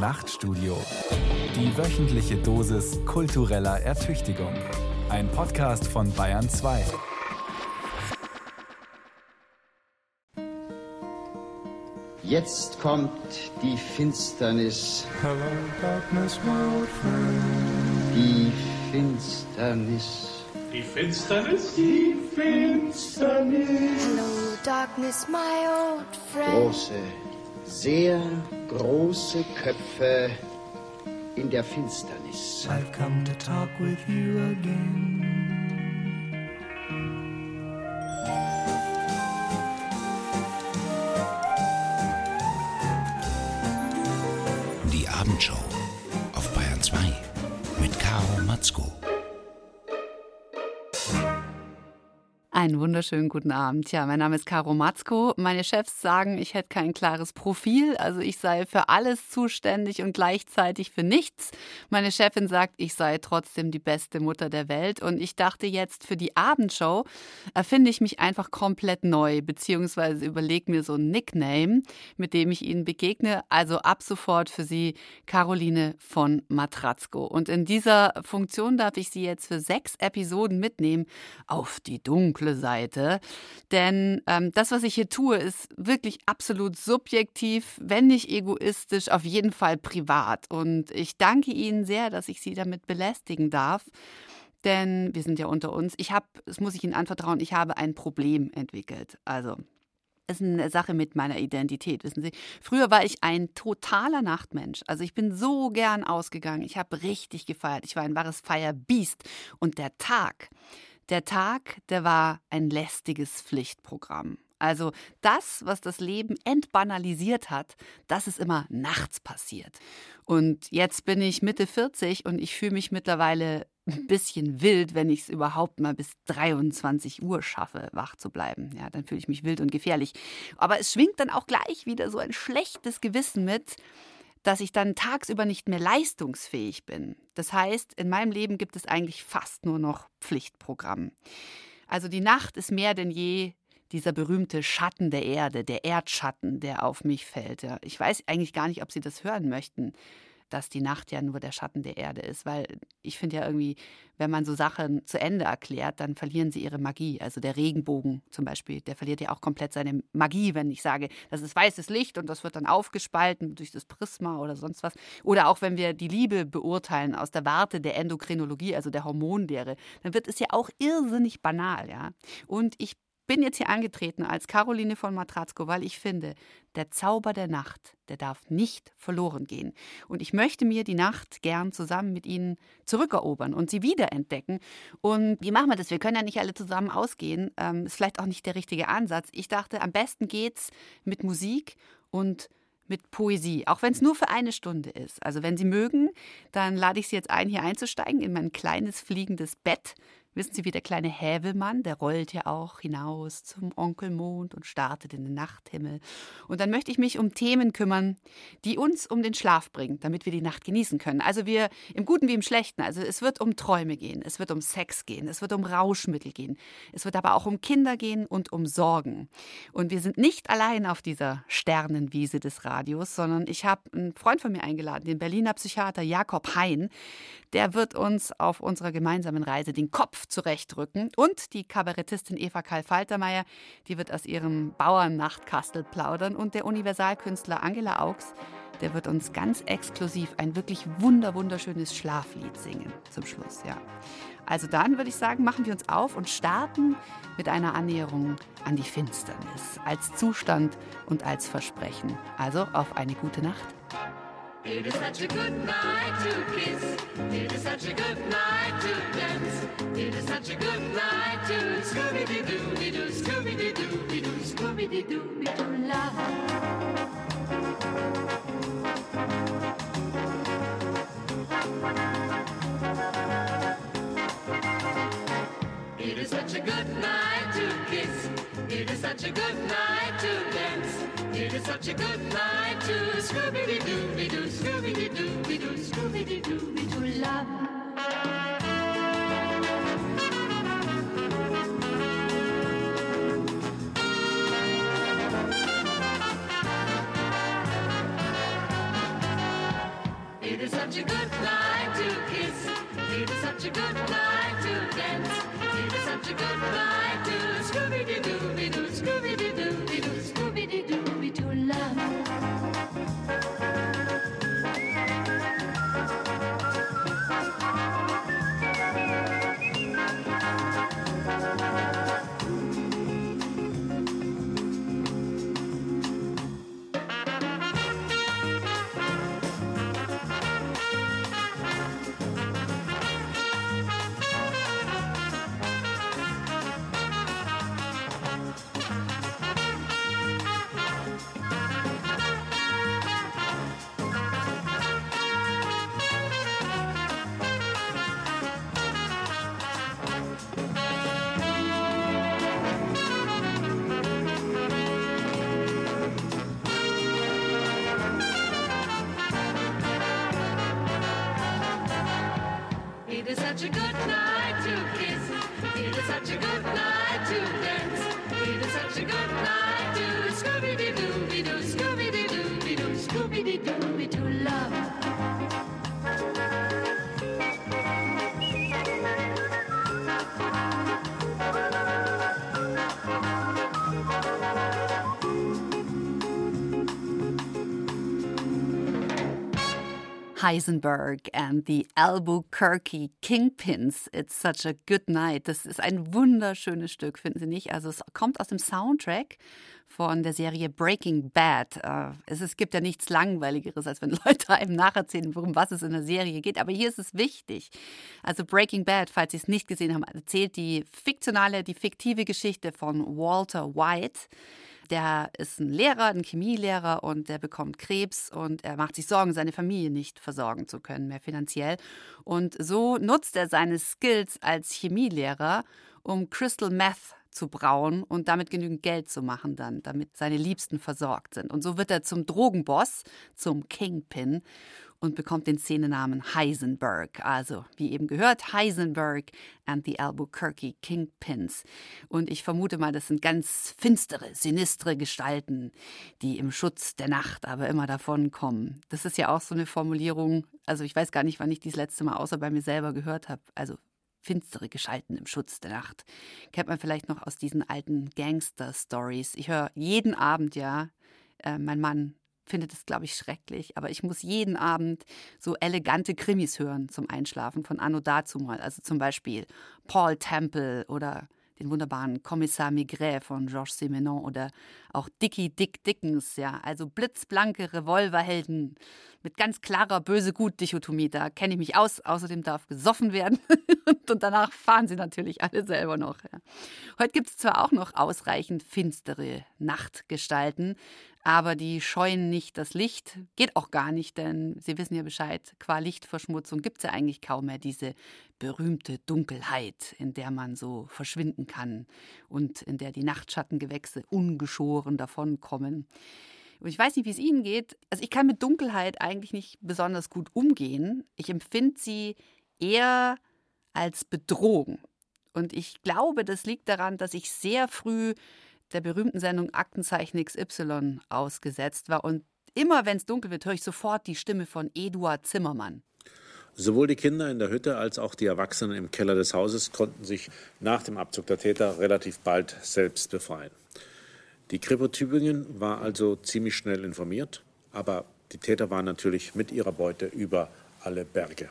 Nachtstudio. Die wöchentliche Dosis kultureller Ertüchtigung. Ein Podcast von Bayern 2. Jetzt kommt die Finsternis. Hello, darkness, my old friend. Die Finsternis. Die Finsternis? Die Finsternis. Hello, darkness, my old friend. Große, sehr große Köpfe in der Finsternis. I've come to talk with you again. Einen wunderschönen guten Abend. Ja, mein Name ist Caro Matzko. Meine Chefs sagen, ich hätte kein klares Profil, also ich sei für alles zuständig und gleichzeitig für nichts. Meine Chefin sagt, ich sei trotzdem die beste Mutter der Welt und ich dachte jetzt, für die Abendshow erfinde ich mich einfach komplett neu, beziehungsweise überlege mir so ein Nickname, mit dem ich Ihnen begegne. Also ab sofort für Sie Caroline von Matratzko. Und in dieser Funktion darf ich Sie jetzt für sechs Episoden mitnehmen auf die dunkle Seite. Denn ähm, das, was ich hier tue, ist wirklich absolut subjektiv, wenn nicht egoistisch, auf jeden Fall privat. Und ich danke Ihnen sehr, dass ich Sie damit belästigen darf. Denn wir sind ja unter uns. Ich habe, das muss ich Ihnen anvertrauen, ich habe ein Problem entwickelt. Also ist eine Sache mit meiner Identität, wissen Sie. Früher war ich ein totaler Nachtmensch. Also ich bin so gern ausgegangen. Ich habe richtig gefeiert. Ich war ein wahres Feierbiest. Und der Tag, der Tag, der war ein lästiges Pflichtprogramm. Also das, was das Leben entbanalisiert hat, das ist immer nachts passiert. Und jetzt bin ich Mitte 40 und ich fühle mich mittlerweile ein bisschen wild, wenn ich es überhaupt mal bis 23 Uhr schaffe, wach zu bleiben. Ja, dann fühle ich mich wild und gefährlich. Aber es schwingt dann auch gleich wieder so ein schlechtes Gewissen mit, dass ich dann tagsüber nicht mehr leistungsfähig bin. Das heißt, in meinem Leben gibt es eigentlich fast nur noch Pflichtprogramm. Also die Nacht ist mehr denn je dieser berühmte Schatten der Erde, der Erdschatten, der auf mich fällt. Ja. Ich weiß eigentlich gar nicht, ob Sie das hören möchten, dass die Nacht ja nur der Schatten der Erde ist, weil ich finde ja irgendwie, wenn man so Sachen zu Ende erklärt, dann verlieren sie ihre Magie. Also der Regenbogen zum Beispiel, der verliert ja auch komplett seine Magie, wenn ich sage, das ist weißes Licht und das wird dann aufgespalten durch das Prisma oder sonst was. Oder auch wenn wir die Liebe beurteilen aus der Warte der Endokrinologie, also der Hormonlehre, dann wird es ja auch irrsinnig banal, ja. Und ich bin jetzt hier angetreten als Caroline von Matratzko, weil ich finde, der Zauber der Nacht, der darf nicht verloren gehen. Und ich möchte mir die Nacht gern zusammen mit Ihnen zurückerobern und sie wiederentdecken. Und wie machen wir das? Wir können ja nicht alle zusammen ausgehen. Ähm, ist vielleicht auch nicht der richtige Ansatz. Ich dachte, am besten geht's mit Musik und mit Poesie, auch wenn es nur für eine Stunde ist. Also wenn Sie mögen, dann lade ich Sie jetzt ein, hier einzusteigen in mein kleines fliegendes Bett Wissen Sie, wie der kleine Hävelmann, der rollt ja auch hinaus zum Onkel Mond und startet in den Nachthimmel. Und dann möchte ich mich um Themen kümmern, die uns um den Schlaf bringen, damit wir die Nacht genießen können. Also wir im Guten wie im Schlechten. Also es wird um Träume gehen, es wird um Sex gehen, es wird um Rauschmittel gehen, es wird aber auch um Kinder gehen und um Sorgen. Und wir sind nicht allein auf dieser Sternenwiese des Radios, sondern ich habe einen Freund von mir eingeladen, den Berliner Psychiater Jakob Hein. Der wird uns auf unserer gemeinsamen Reise den Kopf zurechtrücken. Und die Kabarettistin Eva Karl Faltermeier, die wird aus ihrem Bauernnachtkastel plaudern. Und der Universalkünstler Angela Augs, der wird uns ganz exklusiv ein wirklich wunder wunderschönes Schlaflied singen zum Schluss, ja. Also dann würde ich sagen, machen wir uns auf und starten mit einer Annäherung an die Finsternis als Zustand und als Versprechen. Also auf eine gute Nacht. It is such a good night to kiss. It is such a good night to dance. It is such a good night to Scooby Doo Doo Doo Scooby Doo Doo Doo Scooby Doo Doo Doo love. It is such a good night to kiss. It is such a good night to dance. It is such a good night to Scooby Doo Doo Doo Scooby Doo Doo Scooby Doo Doo love. It is such a good night to kiss. It is such a good night to dance. It is such a good night to Scooby-Doo-Doo-Doo, Heisenberg and the Albuquerque Kingpins. It's such a good night. Das ist ein wunderschönes Stück, finden Sie nicht? Also es kommt aus dem Soundtrack von der Serie Breaking Bad. Äh, Es, es gibt ja nichts Langweiligeres, als wenn Leute einem nacherzählen, worum was es in der Serie geht. Aber hier ist es wichtig. Also Breaking Bad, falls Sie es nicht gesehen haben, erzählt die fiktionale, die fiktive Geschichte von Walter White. Der ist ein Lehrer, ein Chemielehrer und der bekommt Krebs und er macht sich Sorgen, seine Familie nicht versorgen zu können, mehr finanziell. Und so nutzt er seine Skills als Chemielehrer, um Crystal Meth zu brauen und damit genügend Geld zu machen dann, damit seine Liebsten versorgt sind. Und so wird er zum Drogenboss, zum Kingpin und bekommt den Szenenamen Heisenberg. Also, wie eben gehört, Heisenberg and the Albuquerque Kingpins. Und ich vermute mal, das sind ganz finstere, sinistre Gestalten, die im Schutz der Nacht aber immer davon kommen. Das ist ja auch so eine Formulierung, also ich weiß gar nicht, wann ich die das letzte Mal außer bei mir selber gehört habe. Also finstere Gestalten im Schutz der Nacht. Kennt man vielleicht noch aus diesen alten Gangster-Stories. Ich höre jeden Abend ja, äh, mein Mann findet es, glaube ich, schrecklich, aber ich muss jeden Abend so elegante Krimis hören zum Einschlafen von Anno dazumal. Also zum Beispiel Paul Temple oder den wunderbaren Kommissar Maigret von Georges Simenon oder auch Dickie Dick Dickens, ja, also blitzblanke Revolverhelden mit ganz klarer Böse-Gut-Dichotomie. Da kenne ich mich aus. Außerdem darf gesoffen werden und danach fahren sie natürlich alle selber noch. Ja. Heute gibt es zwar auch noch ausreichend finstere Nachtgestalten, aber die scheuen nicht das Licht. Geht auch gar nicht, denn Sie wissen ja Bescheid, qua Lichtverschmutzung gibt es ja eigentlich kaum mehr diese berühmte Dunkelheit, in der man so verschwinden kann und in der die Nachtschattengewächse ungeschoren davonkommen. Und ich weiß nicht, wie es Ihnen geht. Also ich kann mit Dunkelheit eigentlich nicht besonders gut umgehen. Ich empfinde sie eher als Bedrohung. Und ich glaube, das liegt daran, dass ich sehr früh der berühmten Sendung Aktenzeichen XY ausgesetzt war. Und immer wenn es dunkel wird, höre ich sofort die Stimme von Eduard Zimmermann. Sowohl die Kinder in der Hütte als auch die Erwachsenen im Keller des Hauses konnten sich nach dem Abzug der Täter relativ bald selbst befreien. Die Kripo Tübingen war also ziemlich schnell informiert, aber die Täter waren natürlich mit ihrer Beute über alle Berge.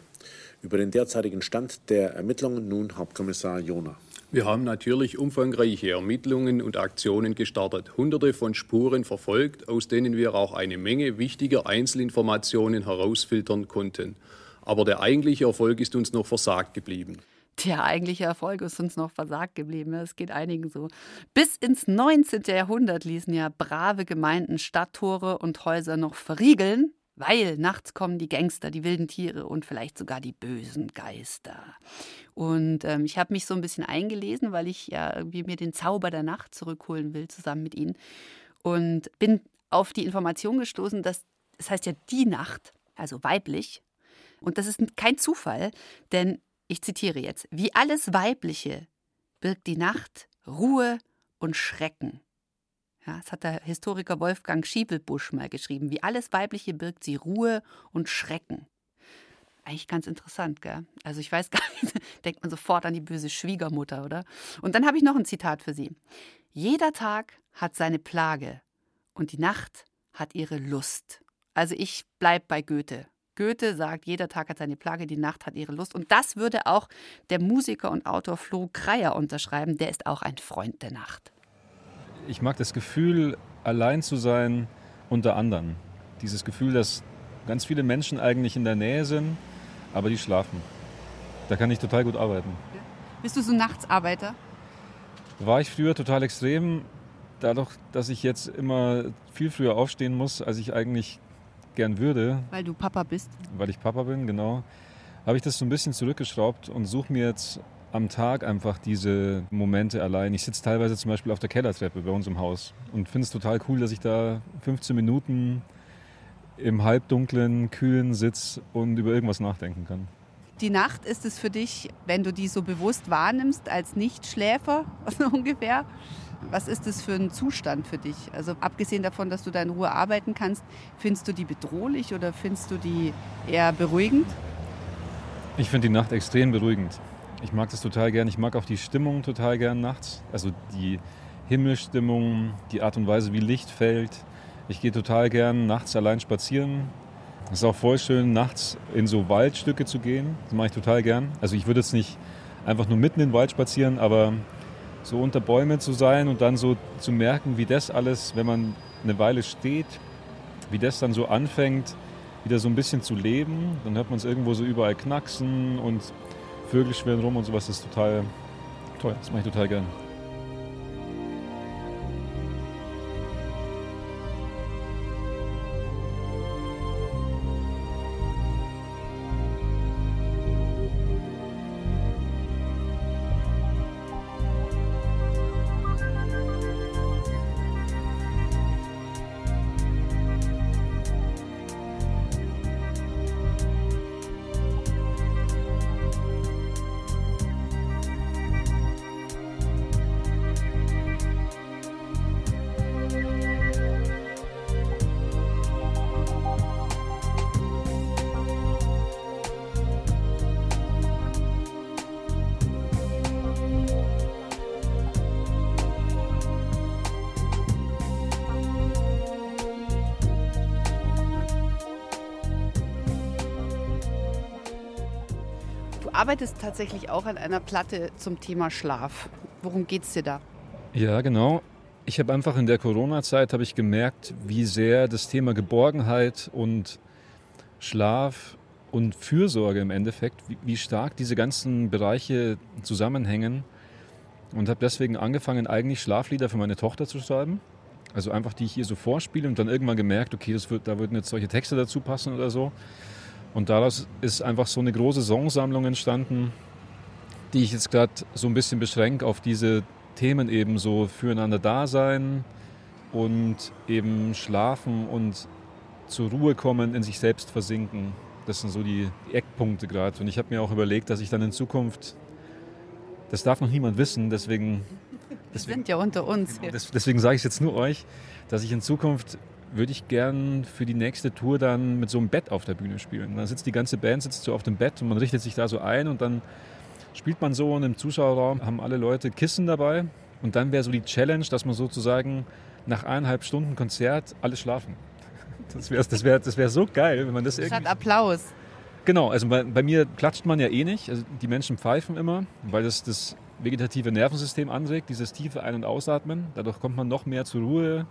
Über den derzeitigen Stand der Ermittlungen nun Hauptkommissar Jona. Wir haben natürlich umfangreiche Ermittlungen und Aktionen gestartet, hunderte von Spuren verfolgt, aus denen wir auch eine Menge wichtiger Einzelinformationen herausfiltern konnten. Aber der eigentliche Erfolg ist uns noch versagt geblieben. Der eigentliche Erfolg ist uns noch versagt geblieben. Es geht einigen so. Bis ins 19. Jahrhundert ließen ja brave Gemeinden Stadttore und Häuser noch verriegeln, weil nachts kommen die Gangster, die wilden Tiere und vielleicht sogar die bösen Geister. Und ähm, ich habe mich so ein bisschen eingelesen, weil ich ja irgendwie mir den Zauber der Nacht zurückholen will, zusammen mit Ihnen. Und bin auf die Information gestoßen, dass es das heißt ja die Nacht, also weiblich. Und das ist kein Zufall, denn ich zitiere jetzt, wie alles Weibliche birgt die Nacht Ruhe und Schrecken. Ja, das hat der Historiker Wolfgang Schiebelbusch mal geschrieben. Wie alles Weibliche birgt sie Ruhe und Schrecken. Eigentlich ganz interessant, gell? Also ich weiß gar nicht, denkt man sofort an die böse Schwiegermutter, oder? Und dann habe ich noch ein Zitat für Sie. Jeder Tag hat seine Plage und die Nacht hat ihre Lust. Also ich bleibe bei Goethe. Goethe sagt, jeder Tag hat seine Plage, die Nacht hat ihre Lust. Und das würde auch der Musiker und Autor Flo Kreier unterschreiben. Der ist auch ein Freund der Nacht. Ich mag das Gefühl, allein zu sein unter anderen. Dieses Gefühl, dass ganz viele Menschen eigentlich in der Nähe sind, aber die schlafen. Da kann ich total gut arbeiten. Bist du so Nachtsarbeiter? War ich früher total extrem. Dadurch, dass ich jetzt immer viel früher aufstehen muss, als ich eigentlich gern würde. Weil du Papa bist. Weil ich Papa bin, genau. Habe ich das so ein bisschen zurückgeschraubt und suche mir jetzt am Tag einfach diese Momente allein. Ich sitze teilweise zum Beispiel auf der Kellertreppe bei uns im Haus und finde es total cool, dass ich da 15 Minuten im halbdunklen, kühlen Sitz und über irgendwas nachdenken kann. Die Nacht ist es für dich, wenn du die so bewusst wahrnimmst als Nichtschläfer, ungefähr. Was ist das für ein Zustand für dich? Also abgesehen davon, dass du da in Ruhe arbeiten kannst, findest du die bedrohlich oder findest du die eher beruhigend? Ich finde die Nacht extrem beruhigend. Ich mag das total gern. Ich mag auch die Stimmung total gern nachts. Also die Himmelstimmung, die Art und Weise, wie Licht fällt. Ich gehe total gern nachts allein spazieren. Es ist auch voll schön, nachts in so Waldstücke zu gehen. Das mache ich total gern. Also ich würde jetzt nicht einfach nur mitten in den Wald spazieren, aber so unter Bäumen zu sein und dann so zu merken, wie das alles, wenn man eine Weile steht, wie das dann so anfängt, wieder so ein bisschen zu leben. Dann hört man es irgendwo so überall knacksen und Vögel schwirren rum und sowas. Das ist total toll. Das mache ich total gern. Arbeitest tatsächlich auch an einer Platte zum Thema Schlaf. Worum geht's dir da? Ja, genau. Ich habe einfach in der Corona-Zeit habe ich gemerkt, wie sehr das Thema Geborgenheit und Schlaf und Fürsorge im Endeffekt, wie, wie stark diese ganzen Bereiche zusammenhängen. Und habe deswegen angefangen, eigentlich Schlaflieder für meine Tochter zu schreiben. Also einfach, die ich ihr so vorspiele und dann irgendwann gemerkt, okay, das wird, da würden jetzt solche Texte dazu passen oder so. Und daraus ist einfach so eine große Songsammlung entstanden, die ich jetzt gerade so ein bisschen beschränke auf diese Themen eben so füreinander da sein und eben schlafen und zur Ruhe kommen, in sich selbst versinken. Das sind so die, Eckpunkte gerade. Und ich habe mir auch überlegt, dass ich dann in Zukunft, das darf noch niemand wissen, deswegen... Wir sind ja unter uns. Genau, deswegen sage ich es jetzt nur euch, dass ich in Zukunft würde ich gern für die nächste Tour dann mit so einem Bett auf der Bühne spielen. Dann sitzt die ganze Band sitzt so auf dem Bett und man richtet sich da so ein und dann spielt man so und im Zuschauerraum haben alle Leute Kissen dabei und dann wäre so die Challenge, dass man sozusagen nach eineinhalb Stunden Konzert alle schlafen. Das wäre das wär, das wär so geil, wenn man das irgendwie... Statt Applaus. Genau, also bei, bei, mir klatscht man ja eh nicht. Also die Menschen pfeifen immer, weil das das vegetative Nervensystem anregt, dieses tiefe Ein- und Ausatmen. Dadurch kommt man noch mehr zur Ruhe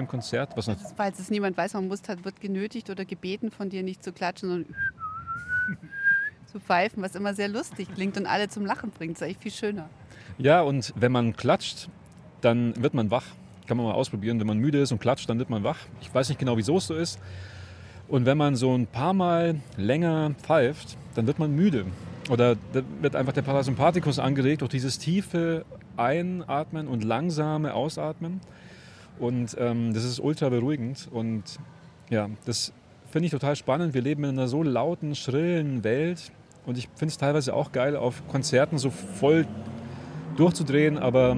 im Konzert. Was also, falls es niemand weiß, man muss, wird genötigt oder gebeten von dir nicht zu klatschen, sondern zu pfeifen, was immer sehr lustig klingt und alle zum Lachen bringt. Das ist eigentlich viel schöner. Ja, und wenn man klatscht, dann wird man wach. Kann man mal ausprobieren. Wenn man müde ist und klatscht, dann wird man wach. Ich weiß nicht genau, wieso es so ist. Und wenn man so ein paar Mal länger pfeift, dann wird man müde. Oder wird einfach der Parasympathikus angeregt durch dieses tiefe Einatmen und langsame Ausatmen. Und ähm, das ist ultra beruhigend. Und ja, das finde ich total spannend. Wir leben in einer so lauten, schrillen Welt. Und ich finde es teilweise auch geil, auf Konzerten so voll durchzudrehen. Aber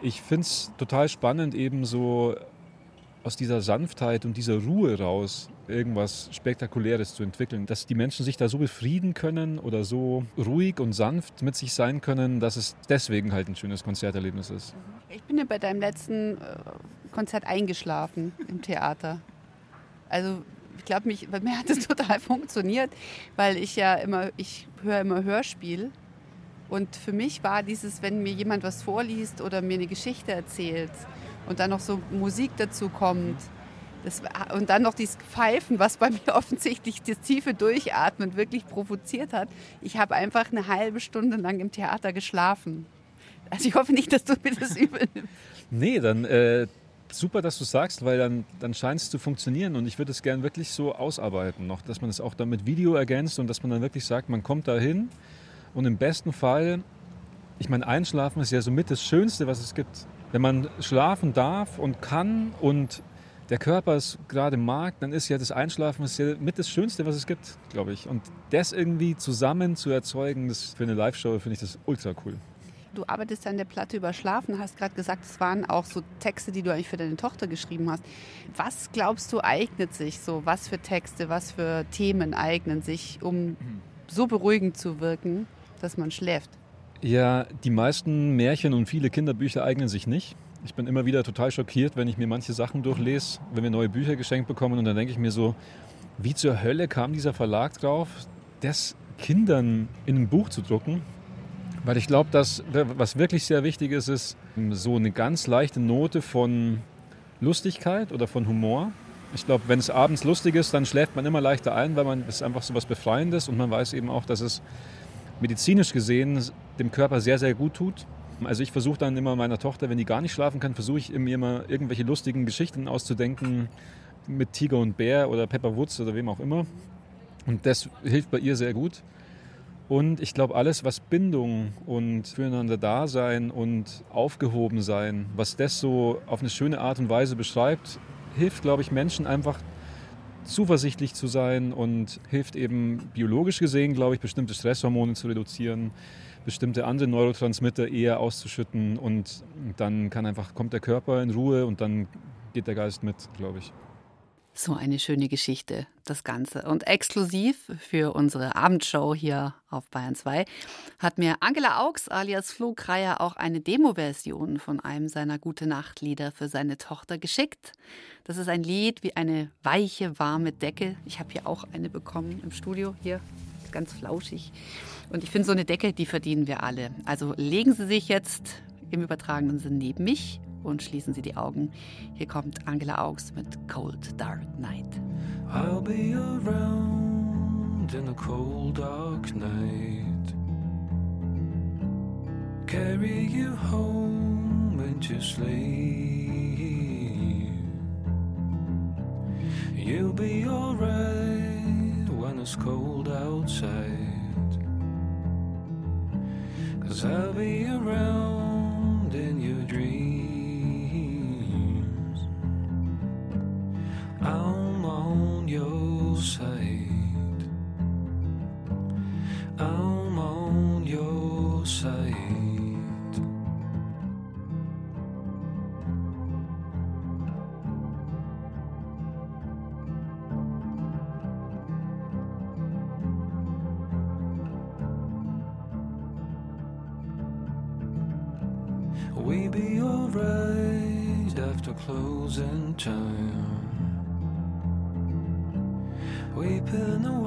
ich finde es total spannend, eben so aus dieser Sanftheit und dieser Ruhe raus irgendwas Spektakuläres zu entwickeln. Dass die Menschen sich da so befrieden können oder so ruhig und sanft mit sich sein können, dass es deswegen halt ein schönes Konzerterlebnis ist. Ich bin ja bei deinem letzten äh, Konzert eingeschlafen im Theater. Also ich glaube, mich, bei mir hat es total funktioniert, weil ich ja immer, ich höre immer Hörspiel. Und für mich war dieses, wenn mir jemand was vorliest oder mir eine Geschichte erzählt und dann noch so Musik dazu kommt, das, und dann noch dieses Pfeifen, was bei mir offensichtlich das tiefe Durchatmen wirklich provoziert hat. Ich habe einfach eine halbe Stunde lang im Theater geschlafen. Also ich hoffe nicht, dass du mir das übel nimmst. Nee, dann äh, super, dass du sagst, weil dann, dann scheint es zu funktionieren und ich würde es gern wirklich so ausarbeiten noch, dass man es auch dann mit Video ergänzt und dass man dann wirklich sagt, man kommt da hin und im besten Fall, ich meine, Einschlafen ist ja somit das Schönste, was es gibt. Wenn man schlafen darf und kann und der Körper es gerade mag, dann ist ja das Einschlafen ist ja mit das Schönste, was es gibt, glaube ich. Und das irgendwie zusammen zu erzeugen, das für eine Live-Show finde ich das ultra cool. Du arbeitest an der Platte über Schlafen, hast gerade gesagt, es waren auch so Texte, die du eigentlich für deine Tochter geschrieben hast. Was glaubst du eignet sich so? Was für Texte, was für Themen eignen sich, um so beruhigend zu wirken, dass man schläft? Ja, die meisten Märchen und viele Kinderbücher eignen sich nicht. Ich bin immer wieder total schockiert, wenn ich mir manche Sachen durchlese, wenn wir neue Bücher geschenkt bekommen und dann denke ich mir so, wie zur Hölle kam dieser Verlag drauf, das Kindern in ein Buch zu drucken? Weil ich glaube, dass was wirklich sehr wichtig ist, ist so eine ganz leichte Note von Lustigkeit oder von Humor. Ich glaube, wenn es abends lustig ist, dann schläft man immer leichter ein, weil man es einfach so was Befreiendes und man weiß eben auch, dass es medizinisch gesehen dem Körper sehr, sehr gut tut. Also ich versuche dann immer meiner Tochter, wenn die gar nicht schlafen kann, versuche ich mir immer irgendwelche lustigen Geschichten auszudenken mit Tiger und Bär oder Pepper Woods oder wem auch immer. Und das hilft bei ihr sehr gut. Und ich glaube, alles, was Bindung und füreinander Dasein und aufgehoben sein, was das so auf eine schöne Art und Weise beschreibt, hilft, glaube ich, Menschen einfach zuversichtlich zu sein und hilft eben biologisch gesehen, glaube ich, bestimmte Stresshormone zu reduzieren, bestimmte andere Neurotransmitter eher auszuschütten und dann kann einfach, kommt der Körper in Ruhe und dann geht der Geist mit, glaube ich. So eine schöne Geschichte, das Ganze. Und exklusiv für unsere Abendshow hier auf Bayern 2 hat mir Angela Augs alias Flo Kreier auch eine Demo-Version von einem seiner Gute-Nacht-Lieder für seine Tochter geschickt. Das ist ein Lied wie eine weiche, warme Decke. Ich habe hier auch eine bekommen im Studio. Hier, ganz flauschig. Und ich finde, so eine Decke, die verdienen wir alle. Also legen Sie sich jetzt im übertragenen Sinn neben mich und schließen Sie die Augen. Hier kommt Angela Augs mit Cold Dark Night. I'll be around in the cold dark night. Carry you home into sleep. You'll be alright it's cold outside. Cause I'll be around in your dreams. I'm closing time. Weeping away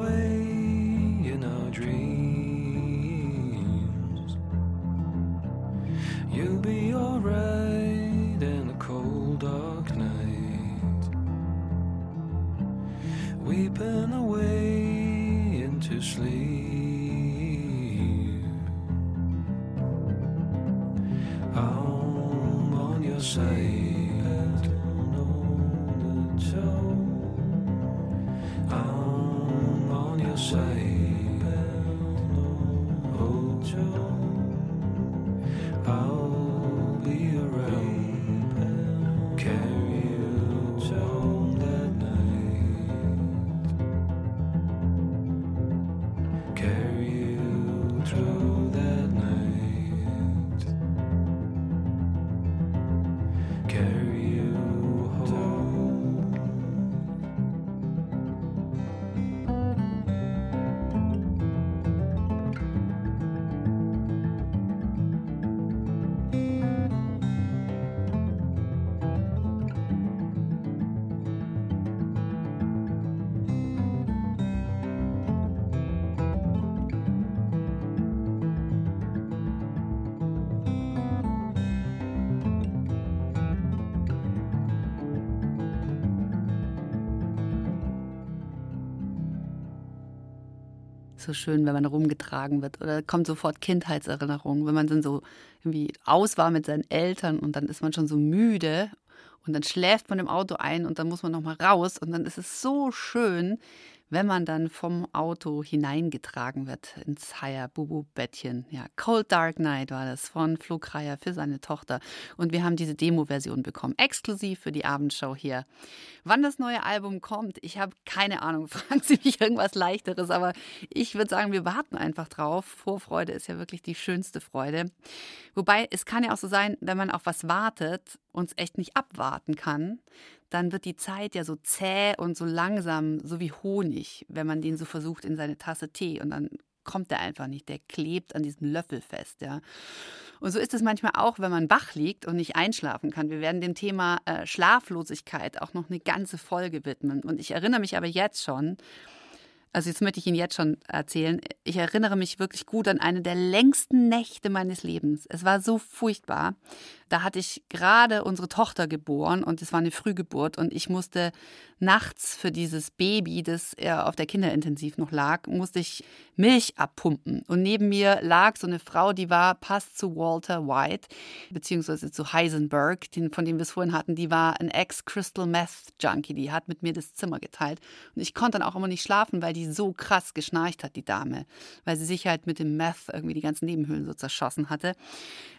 so schön, wenn man rumgetragen wird. Oder kommt sofort Kindheitserinnerungen, wenn man dann so irgendwie aus war mit seinen Eltern und dann ist man schon so müde und dann schläft man im Auto ein und dann muss man nochmal raus und dann ist es so schön, wenn man dann vom Auto hineingetragen wird ins Haya-Bubu-Bettchen. Ja, Cold Dark Night war das von Flugreier für seine Tochter. Und wir haben diese Demo-Version bekommen, exklusiv für die Abendshow hier. Wann das neue Album kommt, ich habe keine Ahnung. Fragen Sie mich irgendwas Leichteres, aber ich würde sagen, wir warten einfach drauf. Vorfreude ist ja wirklich die schönste Freude. Wobei es kann ja auch so sein, wenn man auf was wartet und es echt nicht abwarten kann, dann wird die Zeit ja so zäh und so langsam, so wie Honig, wenn man den so versucht in seine Tasse Tee und dann kommt der einfach nicht, der klebt an diesem Löffel fest, ja. Und so ist es manchmal auch, wenn man wach liegt und nicht einschlafen kann. Wir werden dem Thema äh, Schlaflosigkeit auch noch eine ganze Folge widmen. Und ich erinnere mich aber jetzt schon, also jetzt möchte ich Ihnen jetzt schon erzählen, ich erinnere mich wirklich gut an eine der längsten Nächte meines Lebens. Es war so furchtbar. Da hatte ich gerade unsere Tochter geboren und es war eine Frühgeburt und ich musste nachts für dieses Baby, das er auf der Kinderintensiv noch lag, musste ich Milch abpumpen. Und neben mir lag so eine Frau, die war, passt zu Walter White, beziehungsweise zu Heisenberg, den, von dem wir es vorhin hatten, die war ein Ex-Crystal Meth Junkie, die hat mit mir das Zimmer geteilt. Und ich konnte dann auch immer nicht schlafen, weil die so krass geschnarcht hat, die Dame, weil sie sich halt mit dem Meth irgendwie die ganzen Nebenhöhlen so zerschossen hatte.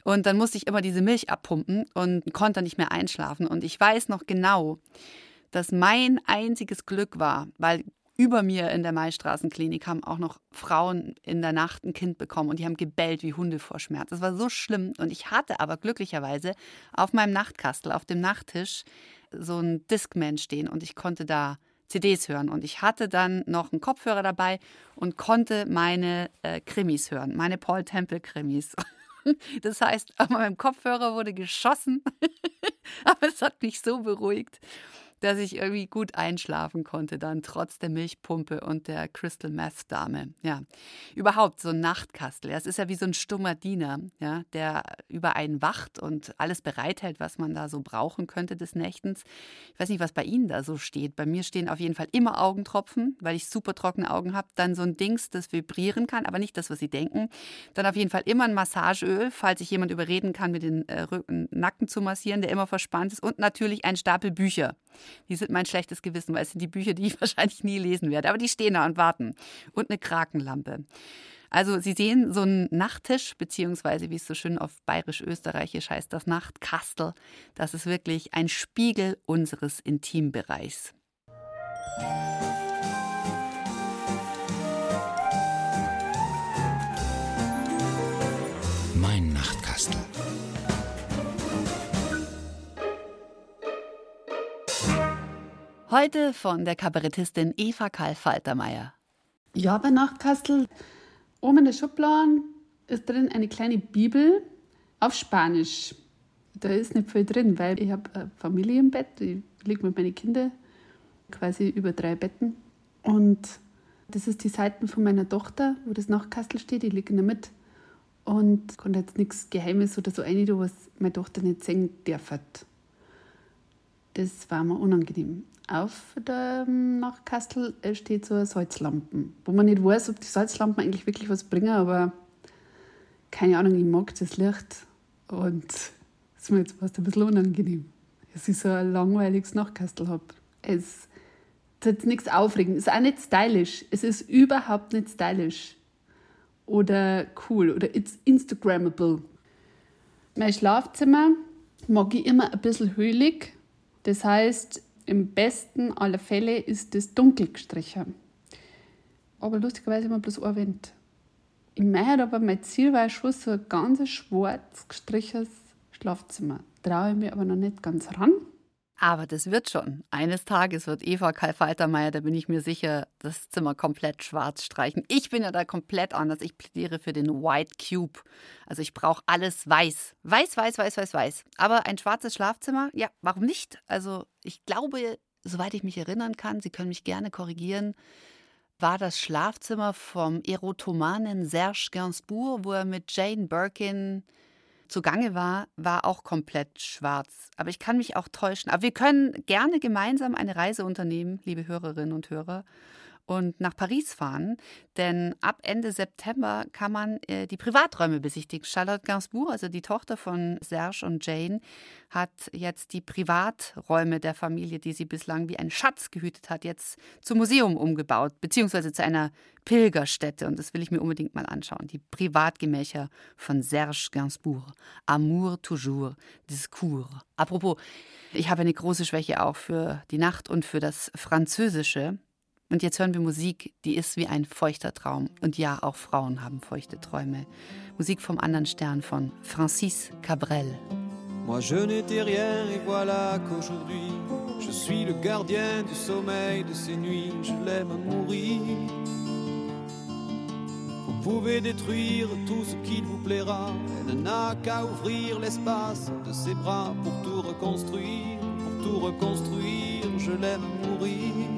Und dann musste ich immer diese Milch abpumpen und konnte nicht mehr einschlafen. Und ich weiß noch genau, dass mein einziges Glück war, weil über mir in der Maistraßenklinik haben auch noch Frauen in der Nacht ein Kind bekommen und die haben gebellt wie Hunde vor Schmerz. Das war so schlimm. Und ich hatte aber glücklicherweise auf meinem Nachtkastel, auf dem Nachttisch, so ein Discman stehen und ich konnte da CDs hören. Und ich hatte dann noch einen Kopfhörer dabei und konnte meine äh, Krimis hören, meine Paul Temple Krimis. Das heißt, auf meinem Kopfhörer wurde geschossen, aber es hat mich so beruhigt dass ich irgendwie gut einschlafen konnte, dann trotz der Milchpumpe und der Crystal Meth Dame. Ja, überhaupt so ein Nachtkastel. Es ist ja wie so ein stummer Diener, ja, der über einen wacht und alles bereithält, was man da so brauchen könnte des Nächtens. Ich weiß nicht, was bei Ihnen da so steht. Bei mir stehen auf jeden Fall immer Augentropfen, weil ich super trockene Augen habe. Dann so ein Dings, das vibrieren kann, aber nicht das, was Sie denken. Dann auf jeden Fall immer ein Massageöl, falls ich jemand überreden kann, mir den äh, Nacken zu massieren, der immer verspannt ist. Und natürlich ein Stapel Bücher. Die sind mein schlechtes Gewissen, weil es sind die Bücher, die ich wahrscheinlich nie lesen werde. Aber die stehen da und warten. Und eine Krakenlampe. Also Sie sehen so einen Nachttisch, beziehungsweise wie es so schön auf bayerisch-österreichisch heißt, das Nachtkastel. Das ist wirklich ein Spiegel unseres Intimbereichs. Heute von der Kabarettistin Eva Karl Faltermeier. Ja, bei Nachtkastel, oben in der Schublade ist drin eine kleine Bibel auf Spanisch. Da ist nicht viel drin, weil ich habe eine Familie im Bett. Ich liege mit meinen Kindern quasi über drei Betten. Und das ist die Seiten von meiner Tochter, wo das Nachtkastel steht. Ich liege in der Mitte und konnte jetzt nichts Geheimes oder so rein, was meine Tochter nicht sehen darf. Das war mir unangenehm auf dem Nachtkastel steht so eine Salzlampe, wo man nicht weiß, ob die Salzlampen eigentlich wirklich was bringen, aber keine Ahnung, ich mag das Licht und es ist mir jetzt fast ein bisschen unangenehm, dass ich so ein langweiliges Nachtkastel habe. Es ist nichts Aufregendes, es ist auch nicht stylisch, es ist überhaupt nicht stylisch oder cool oder it's Instagrammable. Mein Schlafzimmer mag ich immer ein bisschen höhlig, das heißt, im besten aller Fälle ist es dunkel gestrichen. Aber lustigerweise immer bloß ein Wind. Ich meine aber, mein Ziel war schon so ein ganz schwarz gestrichenes Schlafzimmer. Traue ich mir aber noch nicht ganz ran. Aber das wird schon. Eines Tages wird Eva Karl Faltermeier, da bin ich mir sicher, das Zimmer komplett schwarz streichen. Ich bin ja da komplett anders. Ich plädiere für den White Cube. Also ich brauche alles weiß. Weiß, weiß, weiß, weiß, weiß. Aber ein schwarzes Schlafzimmer, ja, warum nicht? Also ich glaube, soweit ich mich erinnern kann, Sie können mich gerne korrigieren, war das Schlafzimmer vom Erotomanen Serge Gainsbourg, wo er mit Jane Birkin zugange war, war auch komplett schwarz. Aber ich kann mich auch täuschen. Aber wir können gerne gemeinsam eine Reise unternehmen, liebe Hörerinnen und Hörer, und nach Paris fahren, denn ab Ende September kann man äh, die Privaträume besichtigen. Charlotte Gainsbourg, also die Tochter von Serge und Jane, hat jetzt die Privaträume der Familie, die sie bislang wie ein Schatz gehütet hat, jetzt zum Museum umgebaut, beziehungsweise zu einer Pilgerstätte. Und das will ich mir unbedingt mal anschauen. Die Privatgemächer von Serge Gainsbourg. Amour toujours, discours. Apropos, ich habe eine große Schwäche auch für die Nacht und für das Französische. Und jetzt hören wir Musik, die ist wie ein feuchter Traum. Und ja, auch Frauen haben feuchte Träume. Musik vom anderen Stern von Francis Cabrel. Moi je n'étais rien et voilà qu'aujourd'hui je suis le gardien du sommeil de ces nuits, je l'aime mourir. Vous pouvez détruire tout ce qu'il vous plaira, elle n'a qu'à ouvrir l'espace de ses bras pour tout reconstruire, pour tout reconstruire, je l'aime mourir.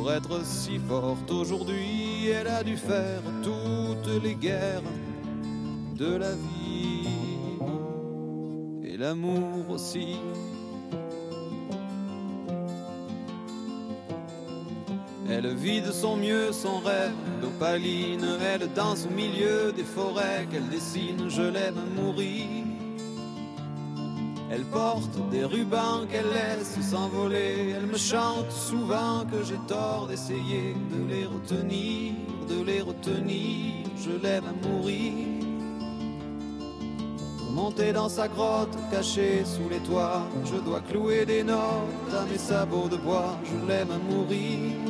pour être si forte aujourd'hui, elle a dû faire toutes les guerres de la vie et l'amour aussi. Elle vit de son mieux son rêve d'opaline, elle danse au milieu des forêts qu'elle dessine, je l'aime mourir. Elle porte des rubans qu'elle laisse s'envoler. Elle me chante souvent que j'ai tort d'essayer de les retenir, de les retenir. Je l'aime à mourir. Pour monter dans sa grotte cachée sous les toits, je dois clouer des notes à mes sabots de bois. Je l'aime à mourir.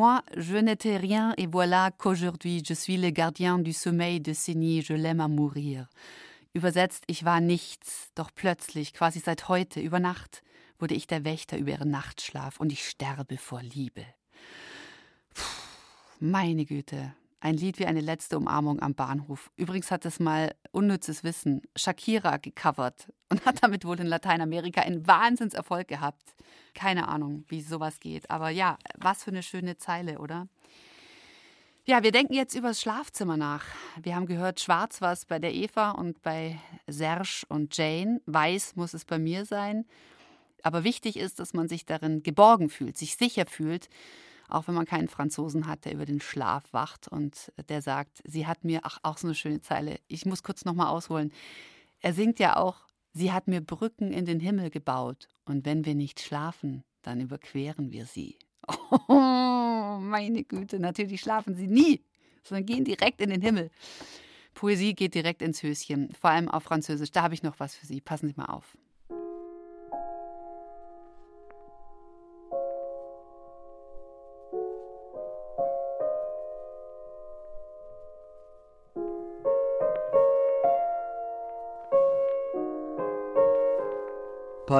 Moi, je n'étais rien et voilà qu'aujourd'hui je suis le gardien du sommeil de Signy, je l'aime à mourir. Übersetzt, ich war nichts, doch plötzlich, quasi seit heute, über Nacht, wurde ich der Wächter über ihren Nachtschlaf und ich sterbe vor Liebe. Puh, meine Güte, ein Lied wie eine letzte Umarmung am Bahnhof. Übrigens hat es mal unnützes Wissen Shakira gecovert und hat damit wohl in Lateinamerika einen Wahnsinnserfolg gehabt. Keine Ahnung, wie sowas geht. Aber ja, was für eine schöne Zeile, oder? Ja, wir denken jetzt über das Schlafzimmer nach. Wir haben gehört, schwarz war es bei der Eva und bei Serge und Jane. Weiß muss es bei mir sein. Aber wichtig ist, dass man sich darin geborgen fühlt, sich sicher fühlt auch wenn man keinen Franzosen hat, der über den Schlaf wacht und der sagt, sie hat mir, ach, auch so eine schöne Zeile, ich muss kurz nochmal ausholen. Er singt ja auch, sie hat mir Brücken in den Himmel gebaut und wenn wir nicht schlafen, dann überqueren wir sie. Oh, meine Güte, natürlich schlafen sie nie, sondern gehen direkt in den Himmel. Poesie geht direkt ins Höschen, vor allem auf Französisch. Da habe ich noch was für Sie. Passen Sie mal auf.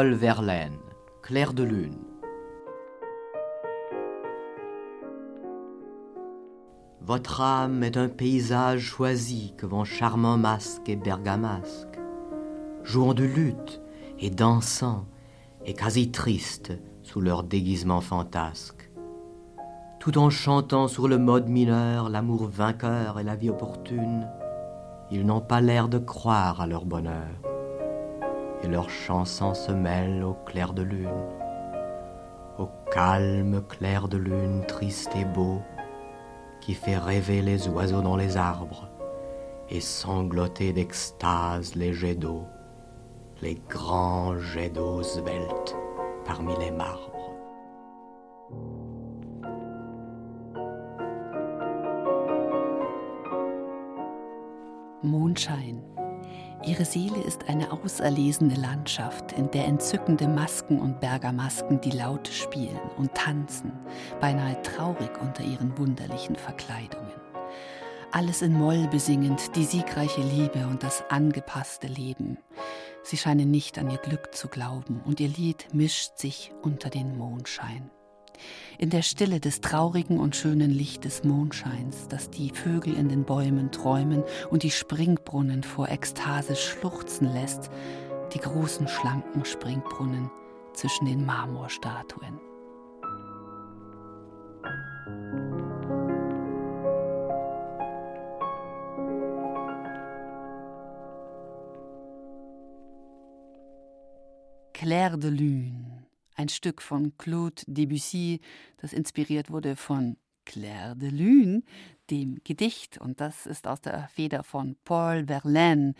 Paul Verlaine, Clair de lune. Votre âme est un paysage choisi que vos charmants masques et bergamasques, jouant de lutte et dansant et quasi tristes sous leur déguisement fantasque. tout en chantant sur le mode mineur l'amour vainqueur et la vie opportune, ils n'ont pas l'air de croire à leur bonheur, et leurs chansons se mêlent au clair de lune, au calme clair de lune triste et beau, qui fait rêver les oiseaux dans les arbres et sangloter d'extase les jets d'eau, les grands jets d'eau sveltes parmi les marbres. Ihre Seele ist eine auserlesene Landschaft, in der entzückende Masken und Bergermasken die Laute spielen und tanzen, beinahe traurig unter ihren wunderlichen Verkleidungen. Alles in Moll besingend, die siegreiche Liebe und das angepasste Leben. Sie scheinen nicht an ihr Glück zu glauben, und ihr Lied mischt sich unter den Mondschein in der Stille des traurigen und schönen Licht des Mondscheins, das die Vögel in den Bäumen träumen und die Springbrunnen vor Ekstase schluchzen lässt, die großen schlanken Springbrunnen zwischen den Marmorstatuen. Claire de Lune ein Stück von Claude Debussy, das inspiriert wurde von Claire de Lune, dem Gedicht. Und das ist aus der Feder von Paul Verlaine,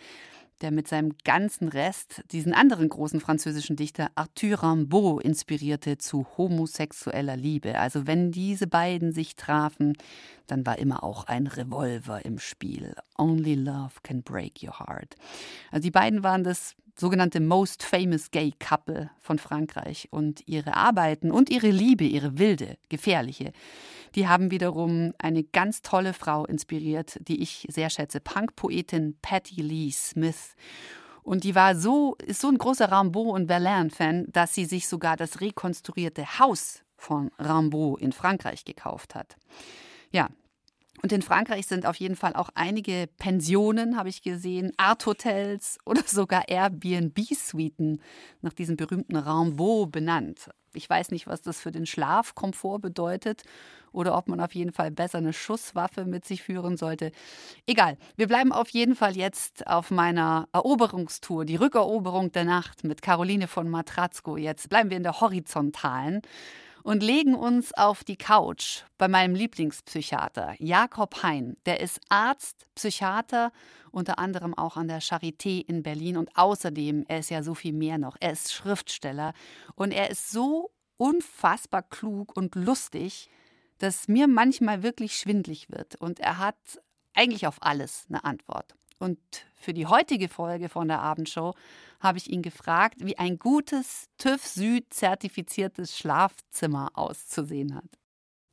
der mit seinem ganzen Rest diesen anderen großen französischen Dichter Arthur Rimbaud inspirierte zu homosexueller Liebe. Also wenn diese beiden sich trafen, dann war immer auch ein Revolver im Spiel. Only love can break your heart. Also die beiden waren das sogenannte Most Famous Gay Couple von Frankreich. Und ihre Arbeiten und ihre Liebe, ihre wilde, gefährliche, die haben wiederum eine ganz tolle Frau inspiriert, die ich sehr schätze, Punk-Poetin Patty Lee Smith. Und die war so, ist so ein großer Rimbaud- und Verlaine-Fan, dass sie sich sogar das rekonstruierte Haus von Rimbaud in Frankreich gekauft hat. Ja, und in Frankreich sind auf jeden Fall auch einige Pensionen, habe ich gesehen, Art-Hotels oder sogar Airbnb-Suiten nach diesem berühmten Rimbaud benannt. Ich weiß nicht, was das für den Schlafkomfort bedeutet oder ob man auf jeden Fall besser eine Schusswaffe mit sich führen sollte. Egal, wir bleiben auf jeden Fall jetzt auf meiner Eroberungstour, die Rückeroberung der Nacht mit Caroline von Matratzko. Jetzt bleiben wir in der horizontalen und legen uns auf die Couch bei meinem Lieblingspsychiater, Jakob Hein. Der ist Arzt, Psychiater, unter anderem auch an der Charité in Berlin und außerdem, er ist ja so viel mehr noch, er ist Schriftsteller und er ist so unfassbar klug und lustig, dass mir manchmal wirklich schwindlig wird und er hat eigentlich auf alles eine Antwort. Und für die heutige Folge von der Abendshow habe ich ihn gefragt, wie ein gutes TÜV Süd zertifiziertes Schlafzimmer auszusehen hat